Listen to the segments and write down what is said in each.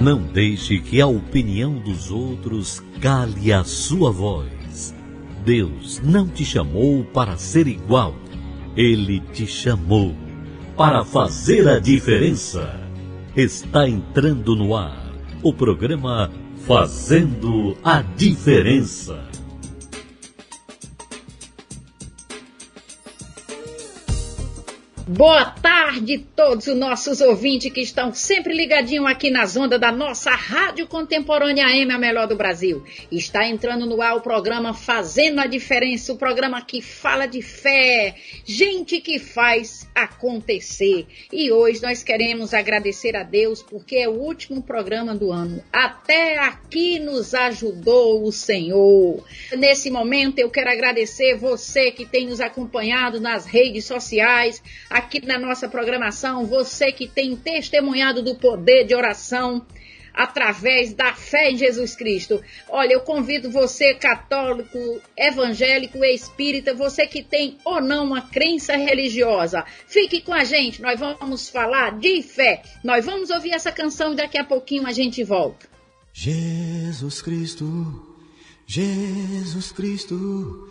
Não deixe que a opinião dos outros cale a sua voz. Deus não te chamou para ser igual. Ele te chamou para fazer a diferença. Está entrando no ar o programa Fazendo a Diferença. Boa tarde todos os nossos ouvintes que estão sempre ligadinhos aqui nas ondas da nossa Rádio Contemporânea AM, a melhor do Brasil. Está entrando no ar o programa Fazendo a Diferença, o programa que fala de fé, gente que faz acontecer. E hoje nós queremos agradecer a Deus porque é o último programa do ano. Até aqui nos ajudou o Senhor. Nesse momento eu quero agradecer você que tem nos acompanhado nas redes sociais, aqui na nossa programação, você que tem testemunhado do poder de oração através da fé em Jesus Cristo. Olha, eu convido você, católico, evangélico, espírita, você que tem ou não uma crença religiosa, fique com a gente, nós vamos falar de fé. Nós vamos ouvir essa canção e daqui a pouquinho a gente volta. Jesus Cristo, Jesus Cristo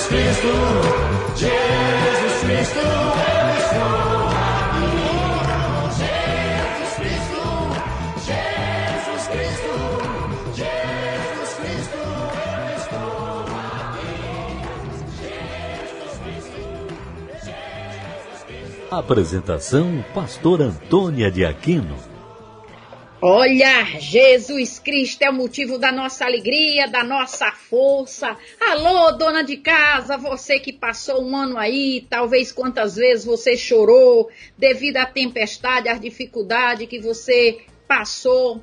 Jesus Cristo, Jesus Cristo, eu estou aqui. Jesus Cristo, Jesus Cristo, Jesus Cristo, eu estou Apresentação Pastor Antônia de Aquino. Olha, Jesus Cristo é o motivo da nossa alegria, da nossa força. Alô, dona de casa, você que passou um ano aí, talvez quantas vezes você chorou devido à tempestade, às dificuldades que você passou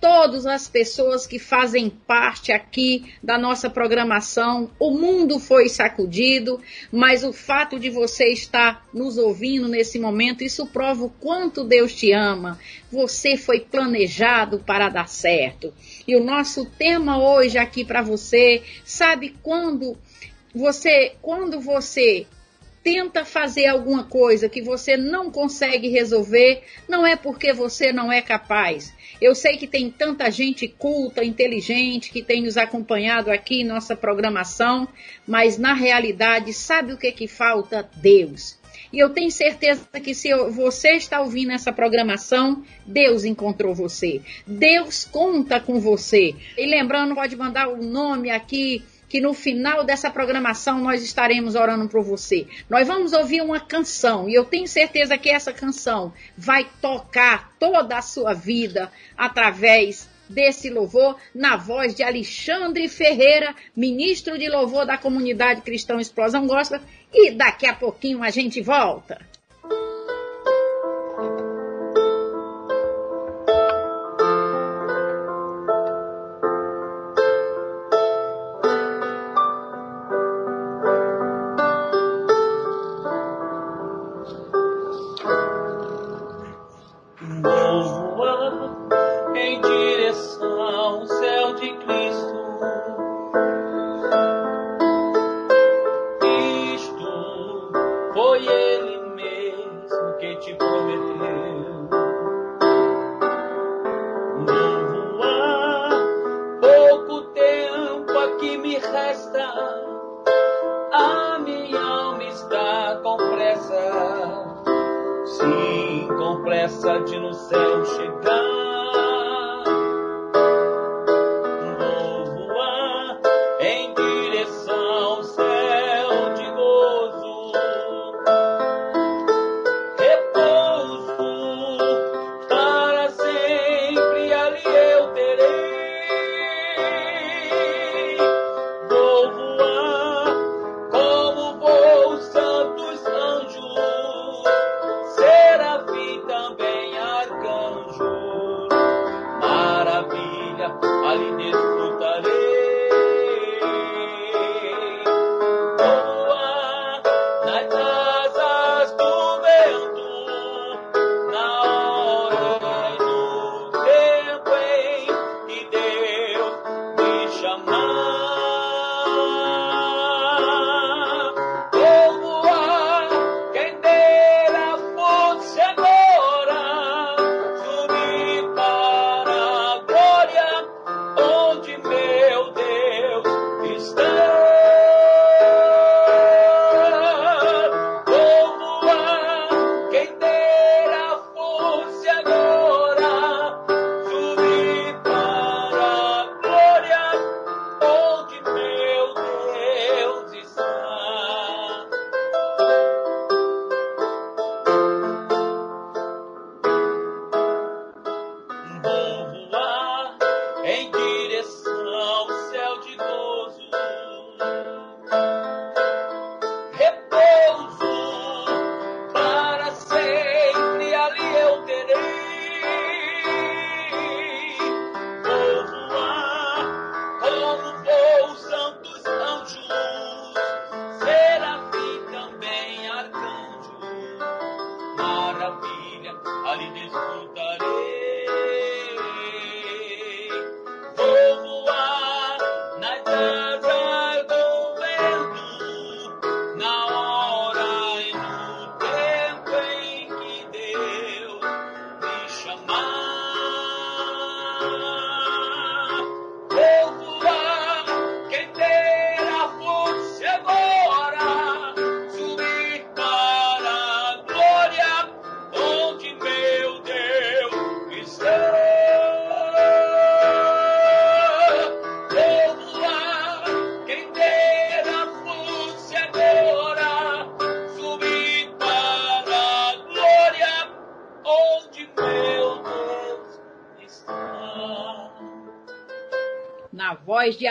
todas as pessoas que fazem parte aqui da nossa programação. O mundo foi sacudido, mas o fato de você estar nos ouvindo nesse momento, isso prova o quanto Deus te ama. Você foi planejado para dar certo. E o nosso tema hoje aqui para você, sabe quando você, quando você tenta fazer alguma coisa que você não consegue resolver, não é porque você não é capaz. Eu sei que tem tanta gente culta, inteligente, que tem nos acompanhado aqui em nossa programação, mas na realidade, sabe o que que falta? Deus. E eu tenho certeza que se você está ouvindo essa programação, Deus encontrou você. Deus conta com você. E lembrando, pode mandar o nome aqui que no final dessa programação nós estaremos orando por você. Nós vamos ouvir uma canção e eu tenho certeza que essa canção vai tocar toda a sua vida através desse louvor na voz de Alexandre Ferreira, ministro de louvor da comunidade cristã Explosão Gospel, e daqui a pouquinho a gente volta. Voz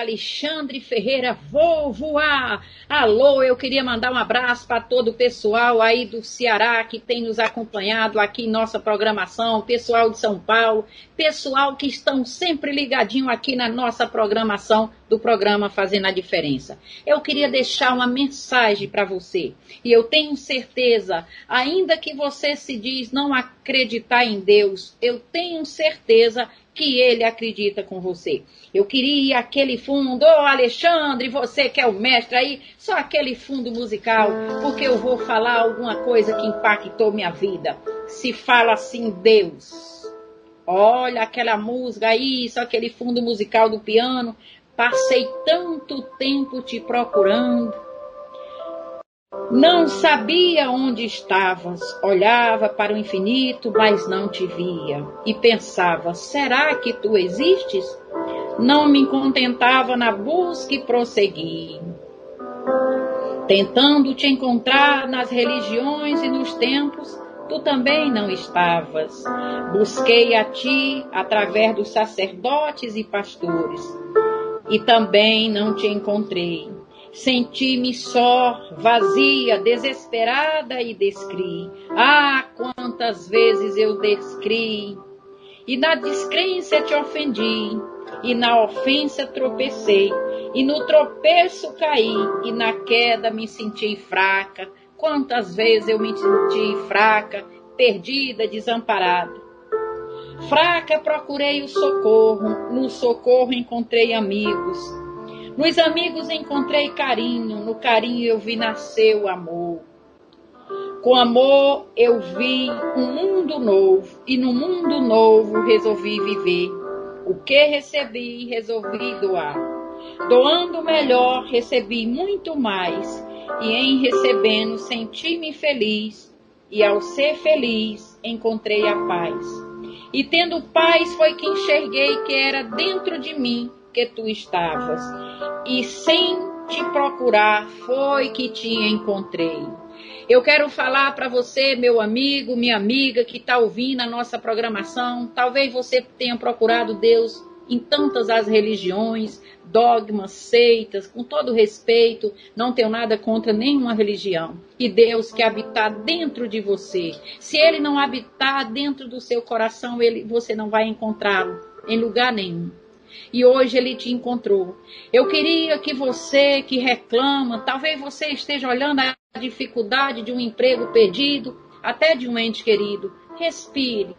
Alexandre Ferreira, vou voar. Alô, eu queria mandar um abraço para todo o pessoal aí do Ceará que tem nos acompanhado aqui em nossa programação, pessoal de São Paulo, pessoal que estão sempre ligadinho aqui na nossa programação do programa Fazendo a Diferença. Eu queria deixar uma mensagem para você. E eu tenho certeza, ainda que você se diz não acreditar em Deus, eu tenho certeza que ele acredita com você. Eu queria aquele fundo, ô oh, Alexandre, você que é o mestre aí, só aquele fundo musical, porque eu vou falar alguma coisa que impactou minha vida. Se fala assim, Deus. Olha aquela música aí, só aquele fundo musical do piano. Passei tanto tempo te procurando. Não sabia onde estavas, olhava para o infinito, mas não te via. E pensava: será que tu existes? Não me contentava na busca e prossegui. Tentando te encontrar nas religiões e nos tempos, tu também não estavas. Busquei a ti através dos sacerdotes e pastores, e também não te encontrei. Senti-me só, vazia, desesperada e descri. Ah, quantas vezes eu descri. E na descrença te ofendi, e na ofensa tropecei, e no tropeço caí, e na queda me senti fraca. Quantas vezes eu me senti fraca, perdida, desamparada. Fraca procurei o socorro, no socorro encontrei amigos nos amigos encontrei carinho, no carinho eu vi nascer o amor. Com amor eu vi um mundo novo e no mundo novo resolvi viver. O que recebi, resolvi doar. Doando melhor, recebi muito mais, e em recebendo senti-me feliz, e ao ser feliz encontrei a paz. E tendo paz foi que enxerguei que era dentro de mim que tu estavas, e sem te procurar foi que te encontrei. Eu quero falar para você, meu amigo, minha amiga que está ouvindo a nossa programação. Talvez você tenha procurado Deus em tantas as religiões, dogmas, seitas, com todo respeito, não tenho nada contra nenhuma religião. E Deus quer habitar dentro de você. Se Ele não habitar dentro do seu coração, ele, você não vai encontrá-lo em lugar nenhum e hoje ele te encontrou. Eu queria que você que reclama, talvez você esteja olhando a dificuldade de um emprego perdido, até de um ente querido, respire.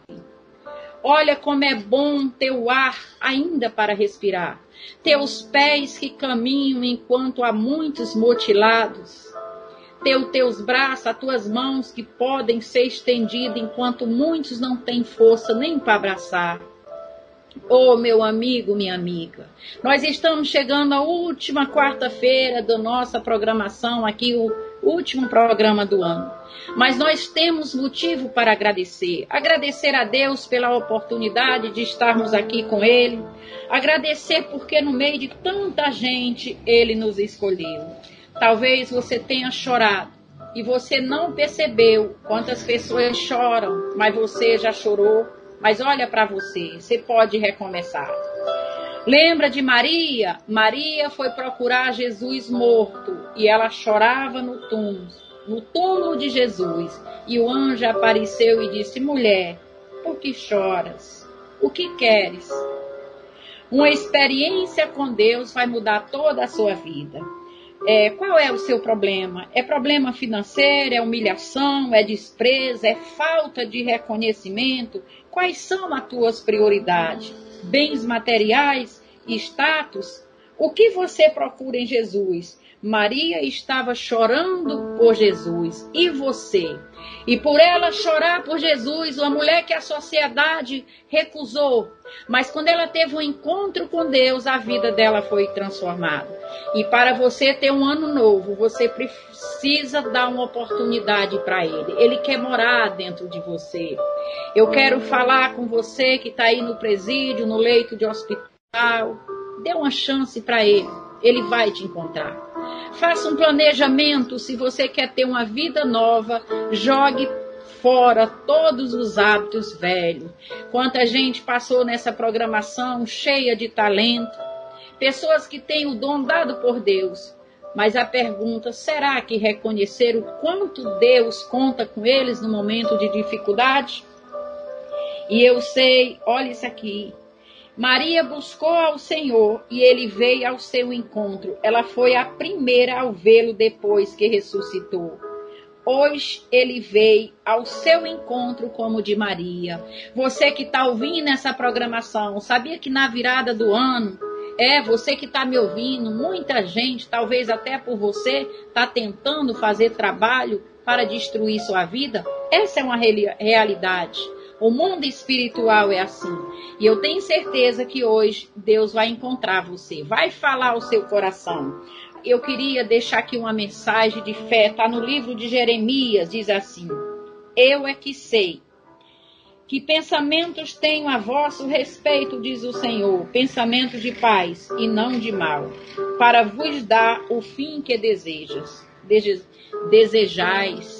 Olha como é bom ter o ar ainda para respirar. Teus pés que caminham enquanto há muitos mutilados. Ter os teus braços, as tuas mãos que podem ser estendidas enquanto muitos não têm força nem para abraçar. Oh, meu amigo, minha amiga, nós estamos chegando à última quarta-feira da nossa programação, aqui o último programa do ano. Mas nós temos motivo para agradecer. Agradecer a Deus pela oportunidade de estarmos aqui com Ele. Agradecer porque no meio de tanta gente Ele nos escolheu. Talvez você tenha chorado e você não percebeu quantas pessoas choram, mas você já chorou mas olha para você, você pode recomeçar. Lembra de Maria? Maria foi procurar Jesus morto e ela chorava no túmulo, no túmulo de Jesus. E o anjo apareceu e disse: Mulher, por que choras? O que queres? Uma experiência com Deus vai mudar toda a sua vida. É, qual é o seu problema? É problema financeiro? É humilhação? É desprezo? É falta de reconhecimento? Quais são as tuas prioridades? Bens materiais? Status? O que você procura em Jesus? Maria estava chorando por Jesus. E você? E por ela chorar por Jesus, uma mulher que a sociedade recusou. Mas quando ela teve um encontro com Deus, a vida dela foi transformada. E para você ter um ano novo, você precisa dar uma oportunidade para Ele. Ele quer morar dentro de você. Eu quero falar com você que está aí no presídio, no leito de hospital. Dê uma chance para Ele. Ele vai te encontrar. Faça um planejamento se você quer ter uma vida nova. Jogue fora todos os hábitos velhos. Quanta gente passou nessa programação cheia de talento. Pessoas que têm o dom dado por Deus. Mas a pergunta, será que reconhecer o quanto Deus conta com eles no momento de dificuldade? E eu sei, olha isso aqui, Maria buscou ao Senhor e ele veio ao seu encontro. Ela foi a primeira ao vê-lo depois que ressuscitou. Hoje ele veio ao seu encontro como de Maria. Você que está ouvindo essa programação, sabia que na virada do ano, é você que está me ouvindo, muita gente, talvez até por você, está tentando fazer trabalho para destruir sua vida? Essa é uma realidade. O mundo espiritual é assim. E eu tenho certeza que hoje Deus vai encontrar você, vai falar ao seu coração eu queria deixar aqui uma mensagem de fé. Está no livro de Jeremias, diz assim: Eu é que sei que pensamentos tenho a vosso respeito, diz o Senhor, pensamentos de paz e não de mal, para vos dar o fim que desejas, desejais.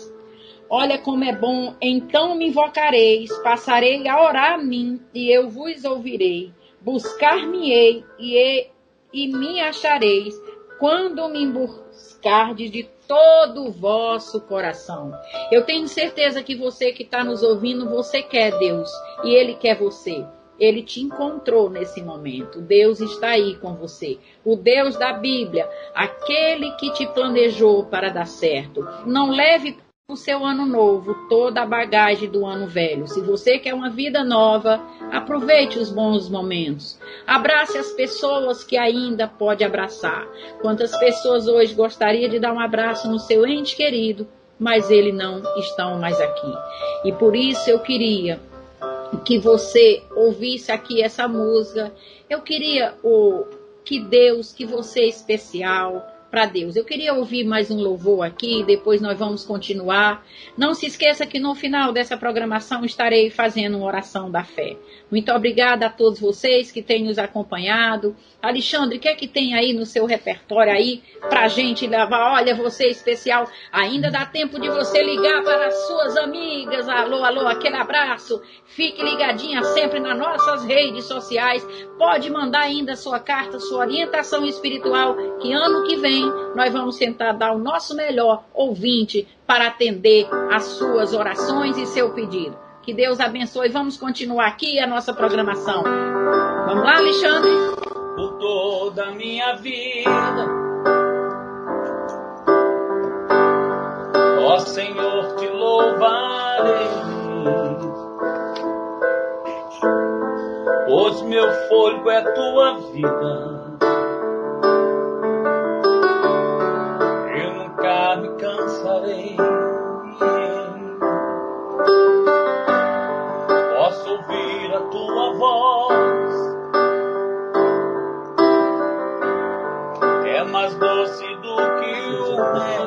Olha como é bom, então me invocareis, passarei a orar a mim, e eu vos ouvirei. Buscar-me-ei e, e me achareis, quando me buscardes de todo o vosso coração. Eu tenho certeza que você que está nos ouvindo, você quer Deus e Ele quer você. Ele te encontrou nesse momento. Deus está aí com você. O Deus da Bíblia, aquele que te planejou para dar certo. Não leve o seu ano novo toda a bagagem do ano velho. Se você quer uma vida nova, aproveite os bons momentos. Abrace as pessoas que ainda pode abraçar. Quantas pessoas hoje gostaria de dar um abraço no seu ente querido, mas ele não estão mais aqui. E por isso eu queria que você ouvisse aqui essa música. Eu queria o que Deus, que você é especial, para Deus. Eu queria ouvir mais um louvor aqui, depois nós vamos continuar. Não se esqueça que no final dessa programação estarei fazendo uma oração da fé. Muito obrigada a todos vocês que têm nos acompanhado. Alexandre, o que é que tem aí no seu repertório aí pra gente levar? Olha, você especial, ainda dá tempo de você ligar para as suas amigas. Alô, alô, aquele abraço. Fique ligadinha sempre nas nossas redes sociais. Pode mandar ainda sua carta, sua orientação espiritual, que ano que vem nós vamos tentar dar o nosso melhor ouvinte para atender as suas orações e seu pedido. Que Deus abençoe. Vamos continuar aqui a nossa programação. Vamos lá, Alexandre? por toda a minha vida. Ó Senhor, te louvarei, pois meu fôlego é tua vida. Voz. Mais doce do que o mel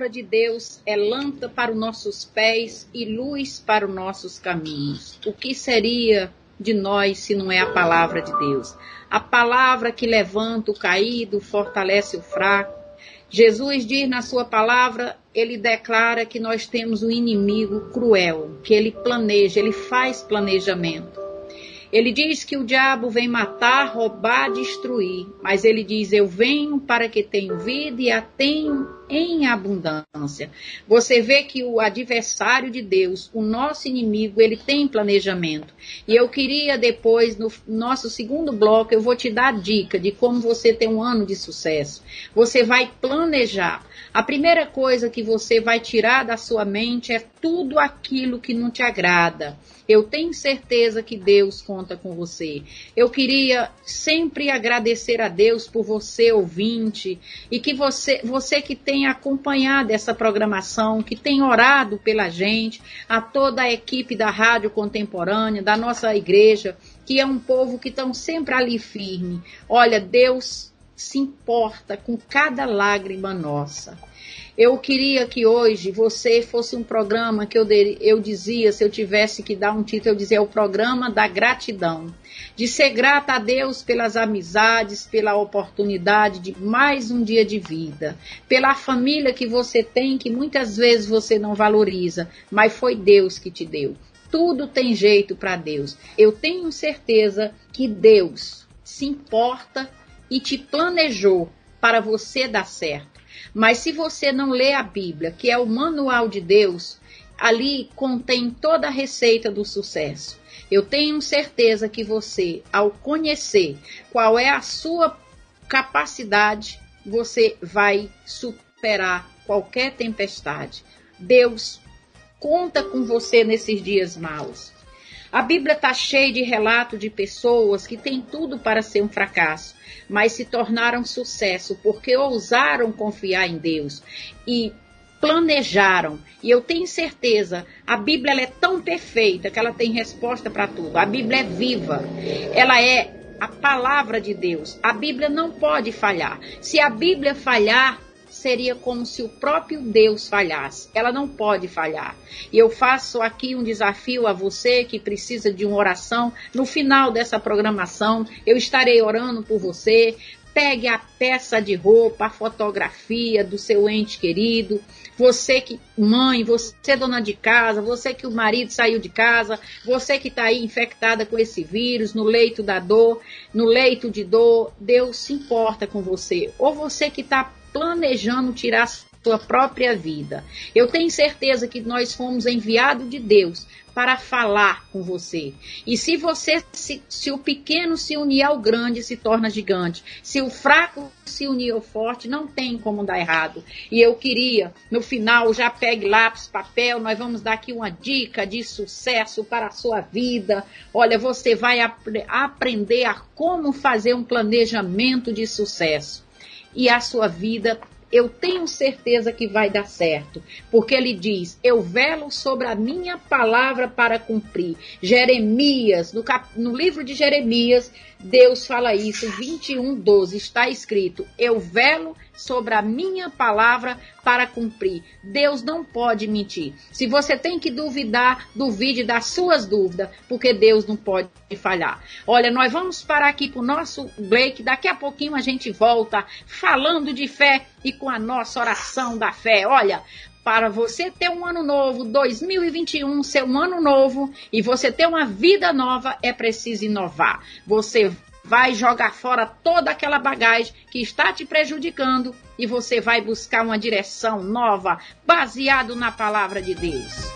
palavra de Deus é lâmpada para os nossos pés e luz para os nossos caminhos. O que seria de nós se não é a palavra de Deus? A palavra que levanta o caído, fortalece o fraco. Jesus diz na sua palavra, ele declara que nós temos um inimigo cruel, que ele planeja, ele faz planejamento. Ele diz que o diabo vem matar, roubar, destruir, mas ele diz: Eu venho para que tenham vida e a tenham em abundância. Você vê que o adversário de Deus, o nosso inimigo, ele tem planejamento. E eu queria depois, no nosso segundo bloco, eu vou te dar a dica de como você ter um ano de sucesso. Você vai planejar. A primeira coisa que você vai tirar da sua mente é tudo aquilo que não te agrada. Eu tenho certeza que Deus conta com você. Eu queria sempre agradecer a Deus por você ouvinte e que você, você que tem acompanhado essa programação, que tem orado pela gente, a toda a equipe da Rádio Contemporânea, da nossa igreja, que é um povo que estão sempre ali firme. Olha, Deus se importa com cada lágrima nossa. Eu queria que hoje você fosse um programa que eu, eu dizia, se eu tivesse que dar um título, eu dizia é o programa da gratidão. De ser grata a Deus pelas amizades, pela oportunidade de mais um dia de vida, pela família que você tem, que muitas vezes você não valoriza, mas foi Deus que te deu. Tudo tem jeito para Deus. Eu tenho certeza que Deus se importa e te planejou para você dar certo. Mas se você não lê a Bíblia, que é o manual de Deus, ali contém toda a receita do sucesso. Eu tenho certeza que você, ao conhecer qual é a sua capacidade, você vai superar qualquer tempestade. Deus conta com você nesses dias maus. A Bíblia está cheia de relatos de pessoas que têm tudo para ser um fracasso, mas se tornaram sucesso porque ousaram confiar em Deus e planejaram. E eu tenho certeza, a Bíblia é tão perfeita que ela tem resposta para tudo. A Bíblia é viva. Ela é a palavra de Deus. A Bíblia não pode falhar. Se a Bíblia falhar, seria como se o próprio Deus falhasse. Ela não pode falhar. E eu faço aqui um desafio a você que precisa de uma oração. No final dessa programação, eu estarei orando por você. Pegue a peça de roupa, a fotografia do seu ente querido. Você que, mãe, você dona de casa, você que o marido saiu de casa, você que está aí infectada com esse vírus, no leito da dor, no leito de dor, Deus se importa com você. Ou você que está planejando tirar sua própria vida. Eu tenho certeza que nós fomos enviados de Deus para falar com você. E se você, se, se, o pequeno se unir ao grande, se torna gigante. Se o fraco se unir ao forte, não tem como dar errado. E eu queria, no final, já pegue lápis, papel, nós vamos dar aqui uma dica de sucesso para a sua vida. Olha, você vai ap aprender a como fazer um planejamento de sucesso e a sua vida eu tenho certeza que vai dar certo, porque ele diz: Eu velo sobre a minha palavra para cumprir. Jeremias, no, cap... no livro de Jeremias, Deus fala isso, 21, 12, está escrito: Eu velo sobre a minha palavra para cumprir. Deus não pode mentir. Se você tem que duvidar, duvide das suas dúvidas, porque Deus não pode falhar. Olha, nós vamos parar aqui com o nosso Blake, daqui a pouquinho a gente volta falando de fé e com a nossa oração da fé. Olha, para você ter um ano novo, 2021 ser um ano novo e você ter uma vida nova, é preciso inovar. Você vai jogar fora toda aquela bagagem que está te prejudicando e você vai buscar uma direção nova, baseado na palavra de Deus.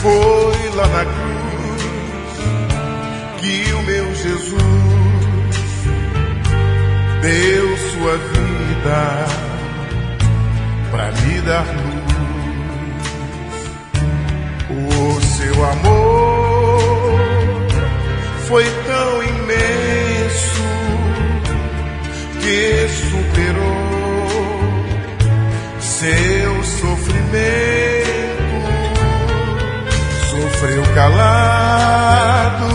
Foi lá na cruz que o meu Jesus deu sua vida para me dar luz seu amor foi tão imenso que superou seu sofrimento. Sofreu calado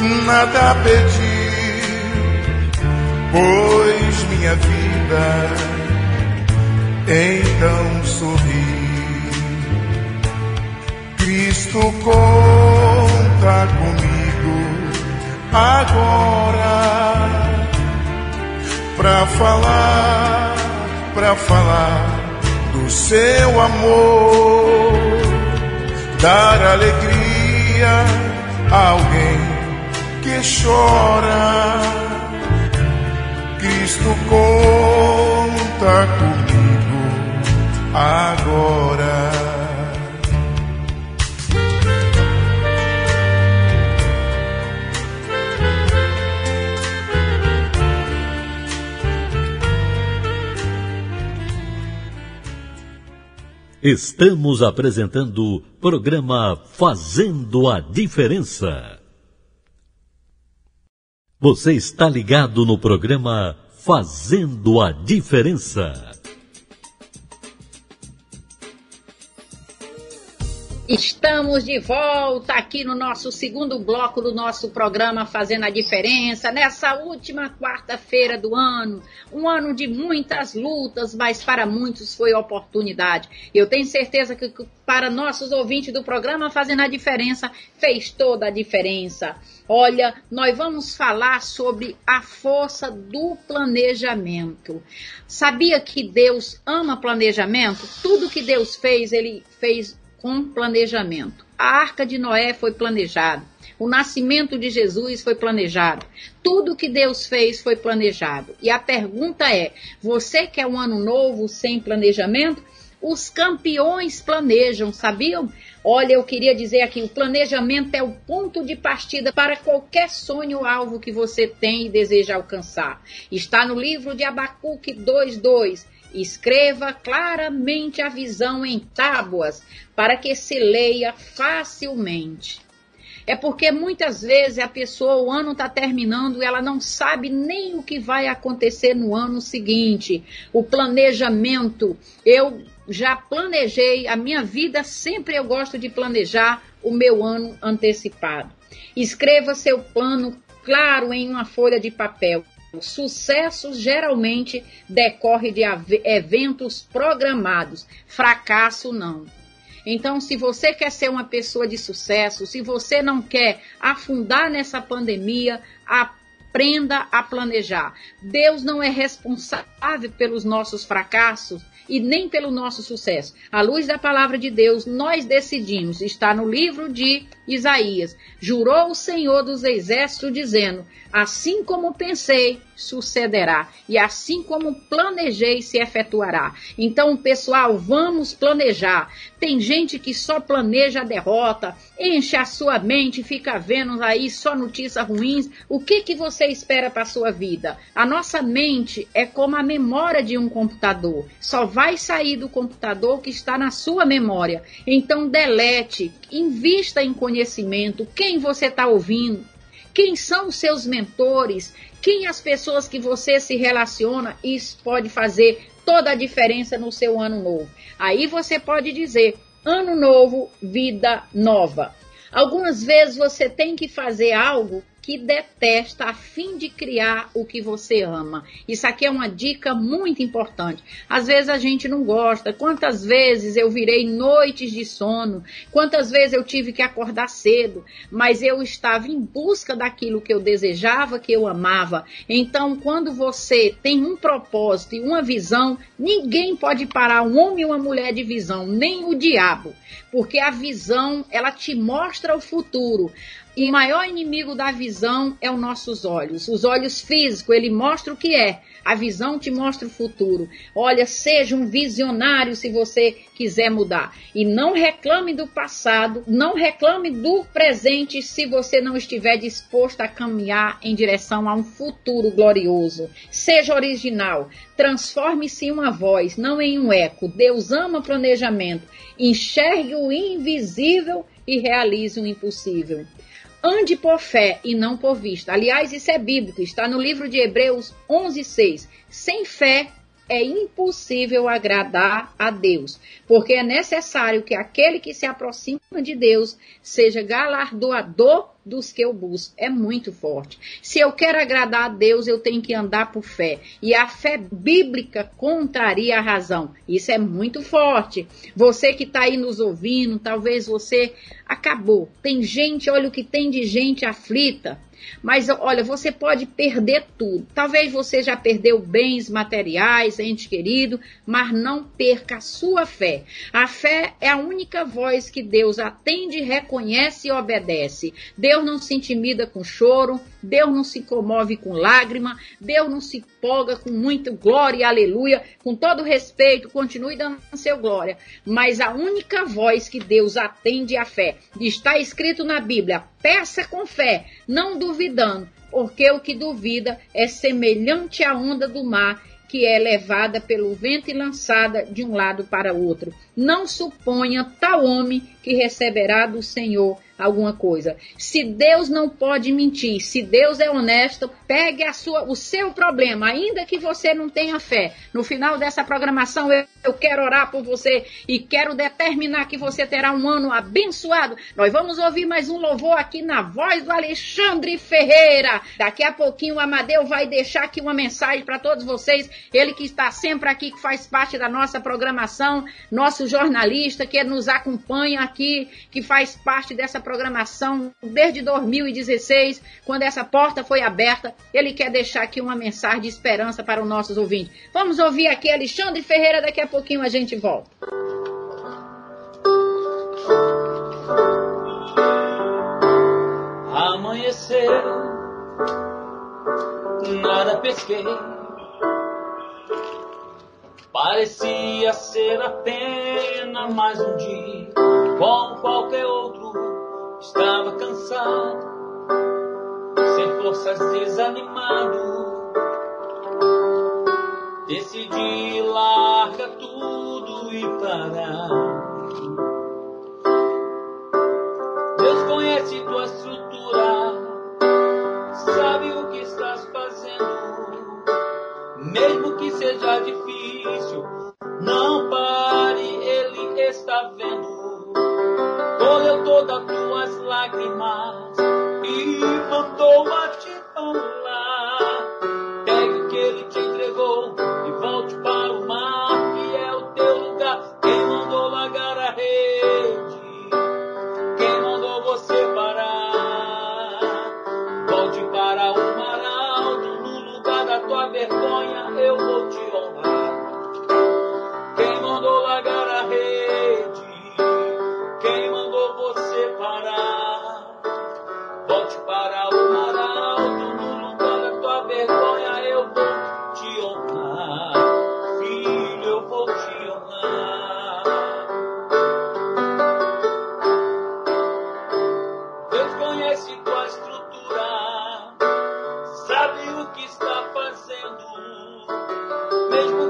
na nada pedir, pois minha vida então sorri. Cristo conta comigo agora pra falar, pra falar do seu amor, dar alegria a alguém que chora. Cristo conta comigo agora. Estamos apresentando o programa Fazendo a Diferença. Você está ligado no programa Fazendo a Diferença. Estamos de volta aqui no nosso segundo bloco do nosso programa Fazendo a Diferença, nessa última quarta-feira do ano. Um ano de muitas lutas, mas para muitos foi oportunidade. Eu tenho certeza que para nossos ouvintes do programa Fazendo a Diferença fez toda a diferença. Olha, nós vamos falar sobre a força do planejamento. Sabia que Deus ama planejamento? Tudo que Deus fez, ele fez com planejamento. A arca de Noé foi planejada. O nascimento de Jesus foi planejado. Tudo que Deus fez foi planejado. E a pergunta é: você quer um ano novo sem planejamento? Os campeões planejam, sabiam? Olha, eu queria dizer aqui: o planejamento é o ponto de partida para qualquer sonho alvo que você tem e deseja alcançar. Está no livro de Abacuque 2,2 Escreva claramente a visão em tábuas para que se leia facilmente. É porque muitas vezes a pessoa, o ano está terminando e ela não sabe nem o que vai acontecer no ano seguinte. O planejamento, eu já planejei, a minha vida sempre eu gosto de planejar o meu ano antecipado. Escreva seu plano claro em uma folha de papel. Sucesso geralmente decorre de eventos programados, fracasso não. Então, se você quer ser uma pessoa de sucesso, se você não quer afundar nessa pandemia, aprenda a planejar. Deus não é responsável pelos nossos fracassos e nem pelo nosso sucesso. À luz da palavra de Deus, nós decidimos. Está no livro de Isaías. Jurou o Senhor dos Exércitos, dizendo: Assim como pensei, sucederá, e assim como planejei, se efetuará. Então, pessoal, vamos planejar. Tem gente que só planeja a derrota, enche a sua mente, fica vendo aí só notícias ruins. O que que você espera para sua vida? A nossa mente é como a memória de um computador. Só vai sair do computador que está na sua memória. Então, delete, invista em conhecimento. Quem você está ouvindo? Quem são os seus mentores? Quem as pessoas que você se relaciona? Isso pode fazer toda a diferença no seu ano novo. Aí você pode dizer: ano novo, vida nova. Algumas vezes você tem que fazer algo que detesta a fim de criar o que você ama. Isso aqui é uma dica muito importante. Às vezes a gente não gosta. Quantas vezes eu virei noites de sono? Quantas vezes eu tive que acordar cedo? Mas eu estava em busca daquilo que eu desejava, que eu amava. Então, quando você tem um propósito e uma visão, ninguém pode parar um homem e uma mulher de visão, nem o diabo. Porque a visão, ela te mostra o futuro. E o maior inimigo da visão é os nossos olhos. Os olhos físicos, ele mostra o que é. A visão te mostra o futuro. Olha, seja um visionário se você quiser mudar. E não reclame do passado, não reclame do presente se você não estiver disposto a caminhar em direção a um futuro glorioso. Seja original, transforme-se em uma voz, não em um eco. Deus ama planejamento. Enxergue o invisível e realize o impossível. Ande por fé e não por vista. Aliás, isso é bíblico, está no livro de Hebreus 11:6. Sem fé é impossível agradar a Deus, porque é necessário que aquele que se aproxima de Deus seja galardoador dos que eu busco. É muito forte. Se eu quero agradar a Deus, eu tenho que andar por fé. E a fé bíblica contraria a razão. Isso é muito forte. Você que está aí nos ouvindo, talvez você acabou. Tem gente, olha o que tem de gente aflita mas olha, você pode perder tudo. Talvez você já perdeu bens materiais, ente querido, mas não perca a sua fé. A fé é a única voz que Deus atende, reconhece e obedece. Deus não se intimida com choro, Deus não se comove com lágrima, Deus não se empolga com muito glória aleluia. Com todo respeito, continue dando seu glória. Mas a única voz que Deus atende é a fé. Está escrito na Bíblia: peça com fé, não duvidando, porque o que duvida é semelhante à onda do mar que é levada pelo vento e lançada de um lado para outro. Não suponha tal homem que receberá do Senhor alguma coisa. Se Deus não pode mentir, se Deus é honesto, pegue a sua, o seu problema, ainda que você não tenha fé. No final dessa programação, eu, eu quero orar por você e quero determinar que você terá um ano abençoado. Nós vamos ouvir mais um louvor aqui na voz do Alexandre Ferreira. Daqui a pouquinho o Amadeu vai deixar aqui uma mensagem para todos vocês. Ele que está sempre aqui, que faz parte da nossa programação, nosso jornalista que nos acompanha aqui, que faz parte dessa programação programação desde 2016, quando essa porta foi aberta. Ele quer deixar aqui uma mensagem de esperança para os nossos ouvintes. Vamos ouvir aqui Alexandre Ferreira, daqui a pouquinho a gente volta. Amanheceu, nada pesquei. Parecia ser apenas mais um dia, como qualquer outro Estava cansado, sem forças, desanimado. Decidi largar tudo e parar. Deus conhece tua estrutura, sabe o que estás fazendo, mesmo que seja difícil. Mesmo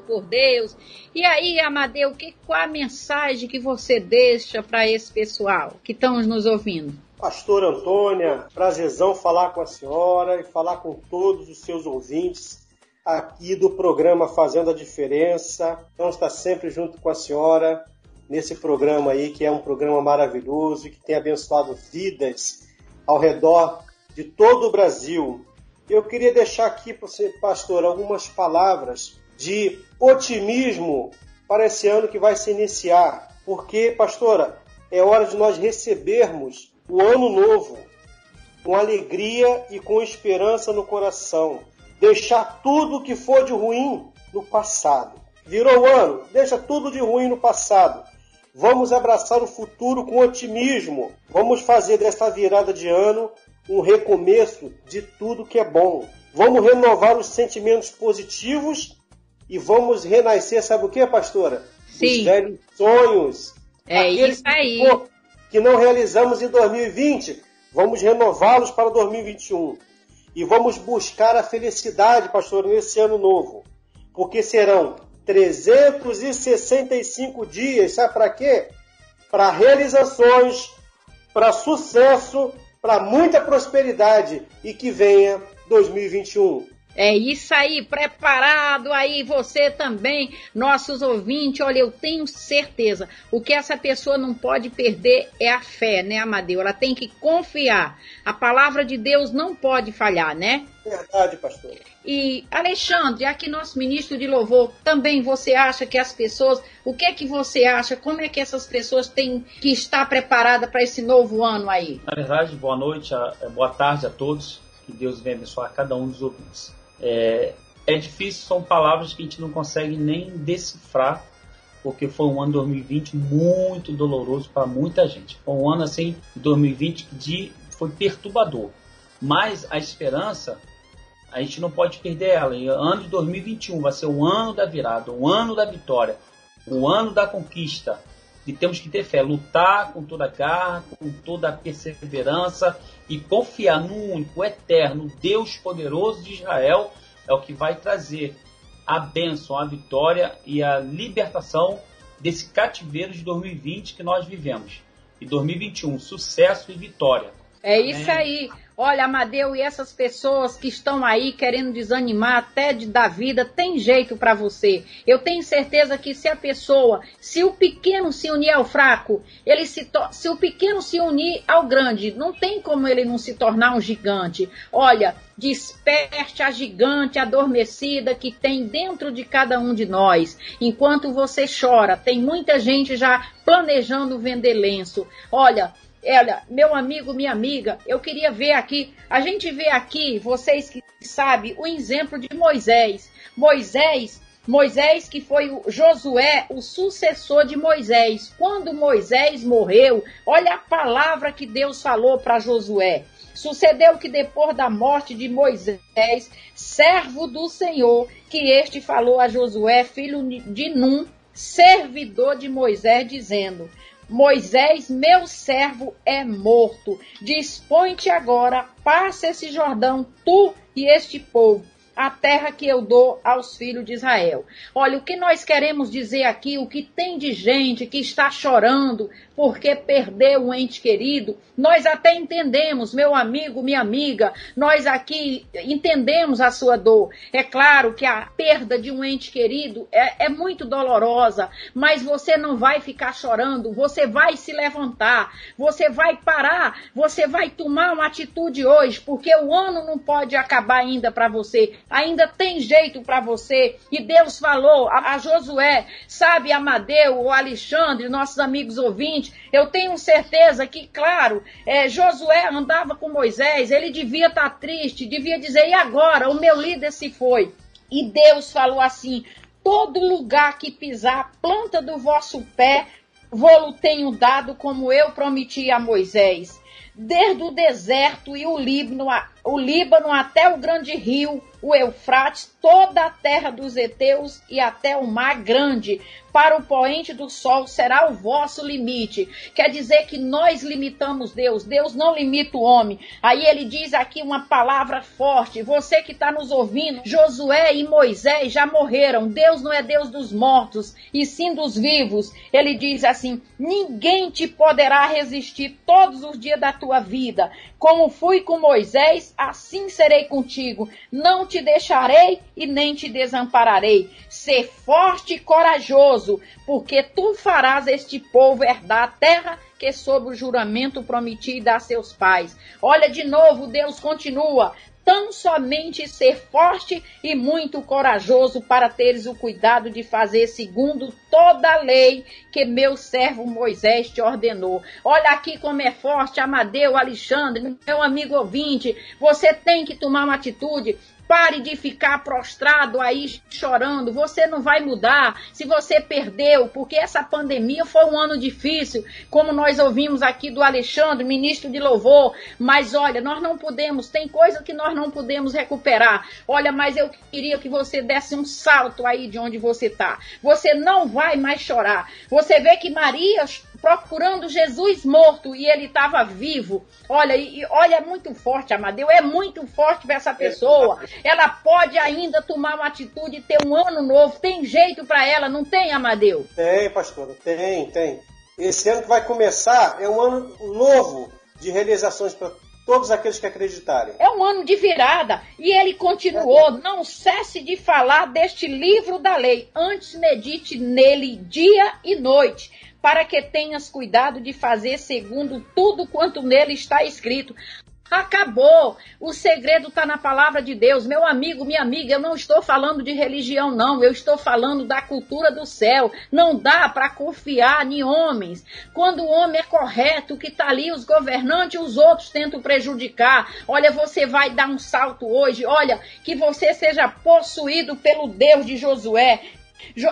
por Deus. E aí, Amadeu, que, qual a mensagem que você deixa para esse pessoal que estão nos ouvindo? Pastor Antônia, prazerzão falar com a senhora e falar com todos os seus ouvintes aqui do programa Fazendo a Diferença. Vamos estar sempre junto com a senhora nesse programa aí, que é um programa maravilhoso e que tem abençoado vidas ao redor de todo o Brasil. Eu queria deixar aqui para você, pastor, algumas palavras de otimismo para esse ano que vai se iniciar. Porque, pastora, é hora de nós recebermos o ano novo com alegria e com esperança no coração. Deixar tudo que for de ruim no passado. Virou o ano, deixa tudo de ruim no passado. Vamos abraçar o futuro com otimismo. Vamos fazer desta virada de ano um recomeço de tudo que é bom. Vamos renovar os sentimentos positivos e vamos renascer, sabe o que, pastora? Sim. Os velhos sonhos. É Aqueles isso aí. Que, não realizamos em 2020, vamos renová-los para 2021. E vamos buscar a felicidade, pastor, nesse ano novo. Porque serão 365 dias, sabe para quê? Para realizações, para sucesso, para muita prosperidade e que venha 2021. É isso aí, preparado aí você também, nossos ouvintes. Olha, eu tenho certeza, o que essa pessoa não pode perder é a fé, né, Amadeu? Ela tem que confiar. A palavra de Deus não pode falhar, né? Verdade, pastor. E Alexandre, aqui nosso ministro de louvor, também você acha que as pessoas, o que é que você acha? Como é que essas pessoas têm que estar preparadas para esse novo ano aí? Na verdade, boa noite, boa tarde a todos. Que Deus venha abençoar cada um dos ouvintes. É, é difícil, são palavras que a gente não consegue nem decifrar, porque foi um ano 2020 muito doloroso para muita gente. Foi um ano assim, 2020 que foi perturbador. Mas a esperança, a gente não pode perder ela. E ano de 2021 vai ser o ano da virada, o ano da vitória, o ano da conquista. E temos que ter fé, lutar com toda a garra, com toda a perseverança e confiar no único, eterno Deus poderoso de Israel é o que vai trazer a bênção, a vitória e a libertação desse cativeiro de 2020 que nós vivemos. E 2021, sucesso e vitória. É isso aí. Olha, Amadeu, e essas pessoas que estão aí querendo desanimar até de, da vida, tem jeito para você. Eu tenho certeza que se a pessoa, se o pequeno se unir ao fraco, ele se se o pequeno se unir ao grande, não tem como ele não se tornar um gigante. Olha, desperte a gigante adormecida que tem dentro de cada um de nós. Enquanto você chora, tem muita gente já planejando vender lenço. Olha, Olha, meu amigo, minha amiga, eu queria ver aqui, a gente vê aqui, vocês que sabem, o exemplo de Moisés. Moisés, Moisés que foi o Josué, o sucessor de Moisés. Quando Moisés morreu, olha a palavra que Deus falou para Josué. Sucedeu que depois da morte de Moisés, servo do Senhor, que este falou a Josué, filho de Num, servidor de Moisés, dizendo: Moisés, meu servo, é morto. Dispõe-te agora, passa esse Jordão, tu e este povo, a terra que eu dou aos filhos de Israel. Olha, o que nós queremos dizer aqui, o que tem de gente que está chorando porque perdeu um ente querido, nós até entendemos, meu amigo, minha amiga, nós aqui entendemos a sua dor. É claro que a perda de um ente querido é, é muito dolorosa, mas você não vai ficar chorando, você vai se levantar, você vai parar, você vai tomar uma atitude hoje, porque o ano não pode acabar ainda para você, ainda tem jeito para você. E Deus falou a, a Josué, sabe, Amadeu, o Alexandre, nossos amigos ouvintes, eu tenho certeza que, claro, é, Josué andava com Moisés, ele devia estar tá triste, devia dizer: e agora? O meu líder se foi. E Deus falou assim: todo lugar que pisar planta do vosso pé, vou-lo tenho dado como eu prometi a Moisés. Desde o deserto e o Líbano, o Líbano até o grande rio, o Eufrates, toda a terra dos heteus e até o mar grande, para o poente do sol será o vosso limite. Quer dizer que nós limitamos Deus, Deus não limita o homem. Aí ele diz aqui uma palavra forte. Você que está nos ouvindo, Josué e Moisés já morreram. Deus não é Deus dos mortos, e sim dos vivos. Ele diz assim: ninguém te poderá resistir todos os dias da tua vida. Como fui com Moisés, assim serei contigo. Não te deixarei e nem te desampararei. Ser forte e corajoso, porque tu farás este povo herdar a terra que sob o juramento prometi dar a seus pais. Olha de novo, Deus continua tão somente ser forte e muito corajoso para teres o cuidado de fazer segundo toda a lei que meu servo Moisés te ordenou. Olha aqui como é forte, Amadeu, Alexandre, meu amigo ouvinte. Você tem que tomar uma atitude. Pare de ficar prostrado aí chorando. Você não vai mudar se você perdeu, porque essa pandemia foi um ano difícil, como nós ouvimos aqui do Alexandre, ministro de louvor. Mas olha, nós não podemos, tem coisa que nós não podemos recuperar. Olha, mas eu queria que você desse um salto aí de onde você está. Você não vai mais chorar. Você vê que Maria procurando Jesus morto e ele estava vivo. Olha, e, olha, é muito forte, Amadeu, é muito forte para essa pessoa. Ela pode ainda tomar uma atitude e ter um ano novo. Tem jeito para ela, não tem, Amadeu? Tem, pastora, tem, tem. Esse ano que vai começar é um ano novo de realizações para todos aqueles que acreditarem. É um ano de virada. E ele continuou: não cesse de falar deste livro da lei. Antes medite nele dia e noite para que tenhas cuidado de fazer segundo tudo quanto nele está escrito. Acabou. O segredo está na palavra de Deus. Meu amigo, minha amiga, eu não estou falando de religião, não. Eu estou falando da cultura do céu. Não dá para confiar em homens. Quando o homem é correto, que está ali, os governantes, os outros tentam prejudicar. Olha, você vai dar um salto hoje. Olha, que você seja possuído pelo Deus de Josué.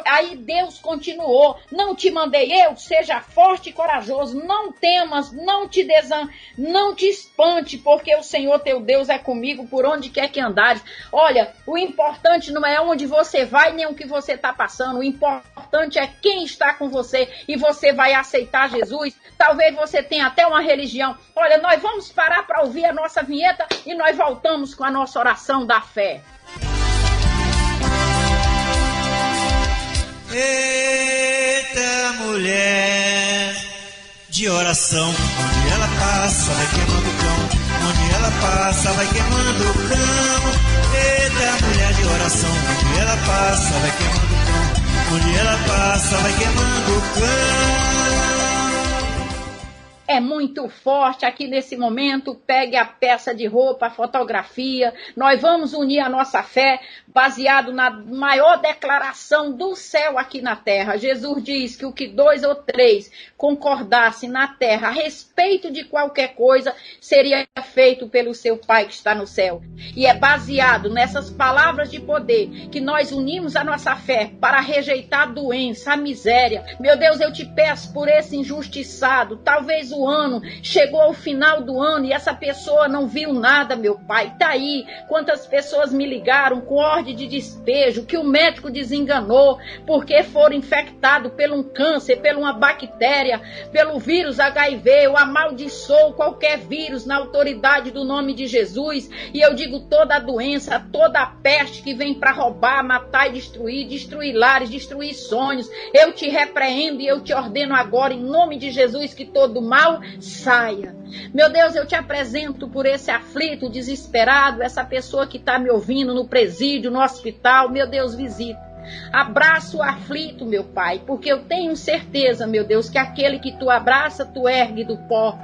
Aí Deus continuou: Não te mandei eu, seja forte e corajoso, não temas, não te desan, não te espante, porque o Senhor teu Deus é comigo por onde quer que andares. Olha, o importante não é onde você vai nem o que você está passando, o importante é quem está com você e você vai aceitar Jesus. Talvez você tenha até uma religião. Olha, nós vamos parar para ouvir a nossa vinheta e nós voltamos com a nossa oração da fé. Eita mulher de oração, onde ela passa vai queimando o cão, onde ela passa vai queimando o cão. Eita mulher de oração, onde ela passa vai queimando o cão, onde ela passa vai queimando o cão é muito forte aqui nesse momento. Pegue a peça de roupa, a fotografia. Nós vamos unir a nossa fé baseado na maior declaração do céu aqui na terra. Jesus diz que o que dois ou três concordassem na terra a respeito de qualquer coisa seria feito pelo seu Pai que está no céu. E é baseado nessas palavras de poder que nós unimos a nossa fé para rejeitar a doença, a miséria. Meu Deus, eu te peço por esse injustiçado, talvez o ano, chegou ao final do ano e essa pessoa não viu nada, meu pai. Tá aí quantas pessoas me ligaram com ordem de despejo, que o médico desenganou porque foram infectados pelo um câncer, por uma bactéria, pelo vírus HIV, ou amaldiçoou qualquer vírus na autoridade do nome de Jesus. E eu digo toda a doença, toda a peste que vem para roubar, matar e destruir, destruir lares, destruir sonhos. Eu te repreendo e eu te ordeno agora, em nome de Jesus, que todo mal saia. Meu Deus, eu te apresento por esse aflito, desesperado, essa pessoa que está me ouvindo no presídio, no hospital. Meu Deus, visita. Abraço o aflito, meu Pai, porque eu tenho certeza, meu Deus, que aquele que tu abraça, tu ergue do pó.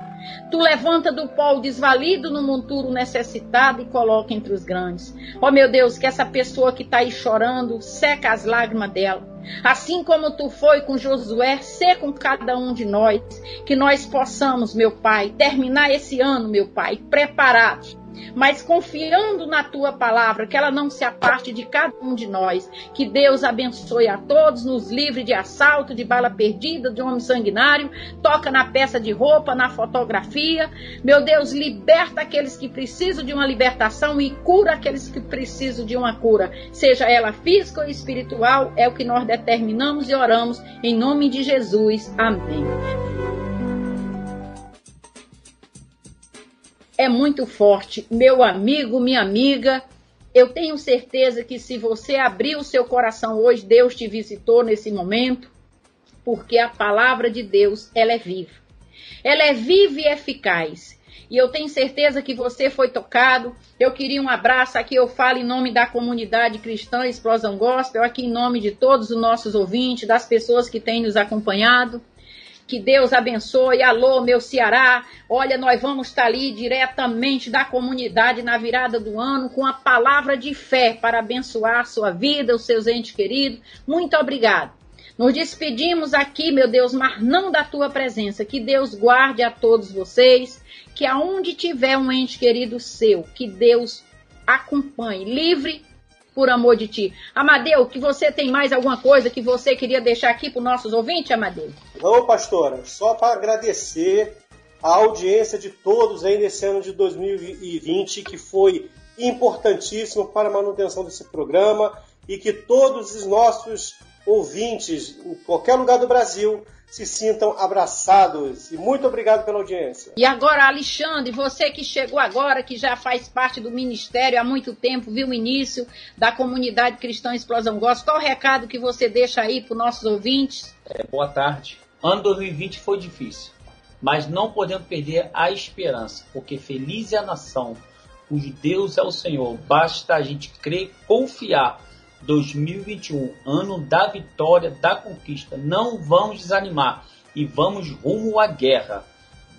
Tu levanta do pó o desvalido no monturo necessitado e coloca entre os grandes. Ó oh, meu Deus, que essa pessoa que está aí chorando, seca as lágrimas dela. Assim como tu foi com Josué, ser com cada um de nós, que nós possamos, meu Pai, terminar esse ano, meu Pai, preparados mas confiando na tua palavra, que ela não se aparte de cada um de nós. Que Deus abençoe a todos, nos livre de assalto, de bala perdida, de homem sanguinário, toca na peça de roupa, na fotografia. Meu Deus, liberta aqueles que precisam de uma libertação e cura aqueles que precisam de uma cura, seja ela física ou espiritual, é o que nós determinamos e oramos em nome de Jesus. Amém. É muito forte. Meu amigo, minha amiga, eu tenho certeza que se você abrir o seu coração hoje, Deus te visitou nesse momento, porque a palavra de Deus, ela é viva. Ela é viva e eficaz. e eu tenho certeza que você foi tocado. Eu queria um abraço aqui, eu falo em nome da comunidade cristã Explosão Gospel, aqui em nome de todos os nossos ouvintes, das pessoas que têm nos acompanhado. Que Deus abençoe. Alô, meu Ceará. Olha, nós vamos estar ali diretamente da comunidade na virada do ano com a palavra de fé para abençoar a sua vida, os seus entes queridos. Muito obrigado. Nos despedimos aqui, meu Deus, mas não da tua presença. Que Deus guarde a todos vocês. Que aonde tiver um ente querido seu, que Deus acompanhe, livre por amor de ti. Amadeu, que você tem mais alguma coisa que você queria deixar aqui para os nossos ouvintes, Amadeu? Não, pastora, só para agradecer a audiência de todos aí nesse ano de 2020, que foi importantíssimo para a manutenção desse programa e que todos os nossos ouvintes em qualquer lugar do Brasil se sintam abraçados. E muito obrigado pela audiência. E agora, Alexandre, você que chegou agora, que já faz parte do ministério há muito tempo, viu o início da comunidade cristã Explosão Gospel, qual o recado que você deixa aí para os nossos ouvintes? É, boa tarde. Ano 2020 foi difícil, mas não podemos perder a esperança, porque feliz é a nação cujo Deus é o Senhor. Basta a gente crer, confiar 2021, ano da vitória, da conquista. Não vamos desanimar e vamos rumo à guerra.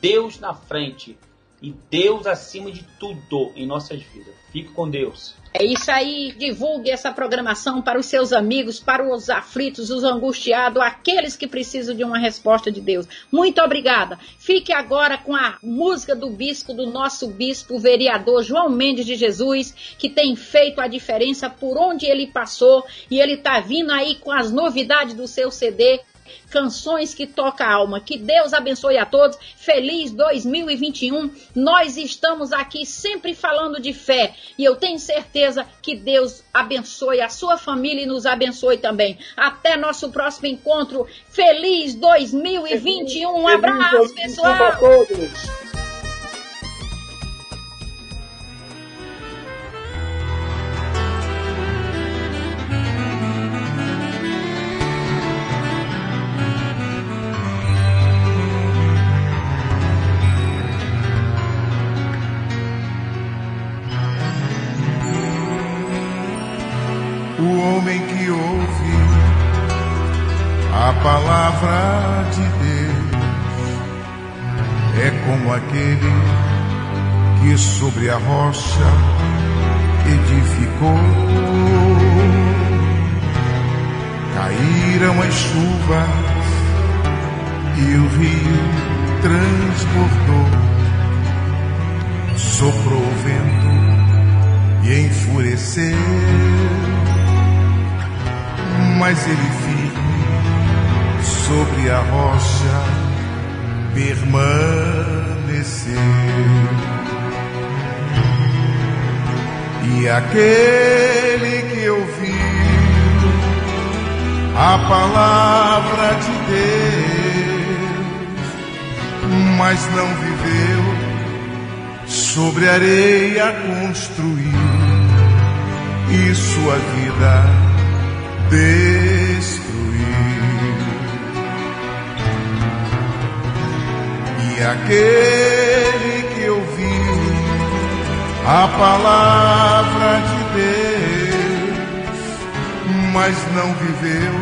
Deus na frente e Deus acima de tudo em nossas vidas. Fique com Deus. É isso aí, divulgue essa programação para os seus amigos, para os aflitos, os angustiados, aqueles que precisam de uma resposta de Deus. Muito obrigada. Fique agora com a música do bispo, do nosso bispo, vereador João Mendes de Jesus, que tem feito a diferença por onde ele passou e ele está vindo aí com as novidades do seu CD canções que tocam a alma. Que Deus abençoe a todos. Feliz 2021. Nós estamos aqui sempre falando de fé e eu tenho certeza que Deus abençoe a sua família e nos abençoe também. Até nosso próximo encontro. Feliz 2021. Um abraço, pessoal. De Deus é como aquele que sobre a rocha edificou. Caíram as chuvas e o rio transbordou. Soprou o vento e enfureceu, mas ele fica sobre a rocha permanecer. E aquele que ouviu a palavra de Deus, mas não viveu, sobre areia construiu e sua vida destruiu. E aquele que ouviu a palavra de Deus, mas não viveu,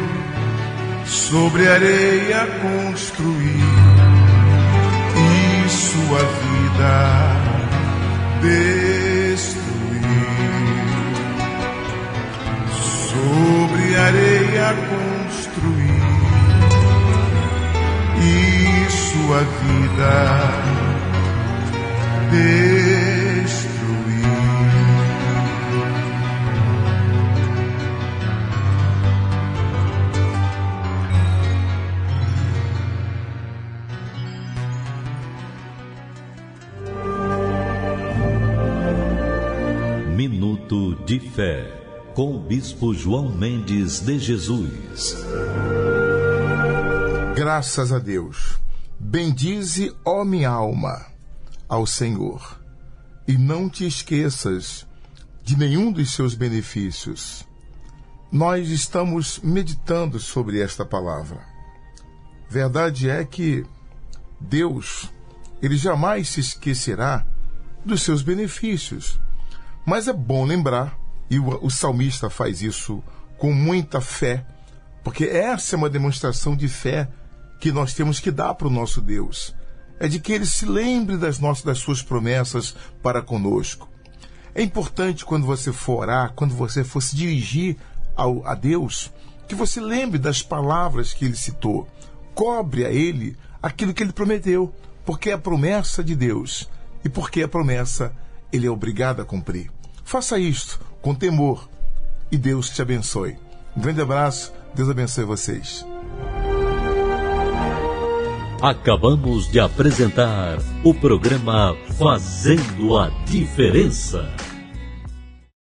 sobre areia construiu e sua vida destruiu. Sobre areia construiu sua vida. Minuto de Fé, com o Bispo João Mendes de Jesus. Graças a Deus. Bendize, ó minha alma, ao Senhor, e não te esqueças de nenhum dos seus benefícios. Nós estamos meditando sobre esta palavra. Verdade é que Deus ele jamais se esquecerá dos seus benefícios. Mas é bom lembrar, e o, o salmista faz isso com muita fé, porque essa é uma demonstração de fé que nós temos que dar para o nosso Deus. É de que ele se lembre das nossas das suas promessas para conosco. É importante quando você for orar, quando você for se dirigir ao, a Deus, que você lembre das palavras que ele citou. Cobre a ele aquilo que ele prometeu, porque é a promessa de Deus e porque a promessa ele é obrigado a cumprir. Faça isto com temor e Deus te abençoe. Um grande abraço, Deus abençoe vocês. Acabamos de apresentar o programa Fazendo a Diferença.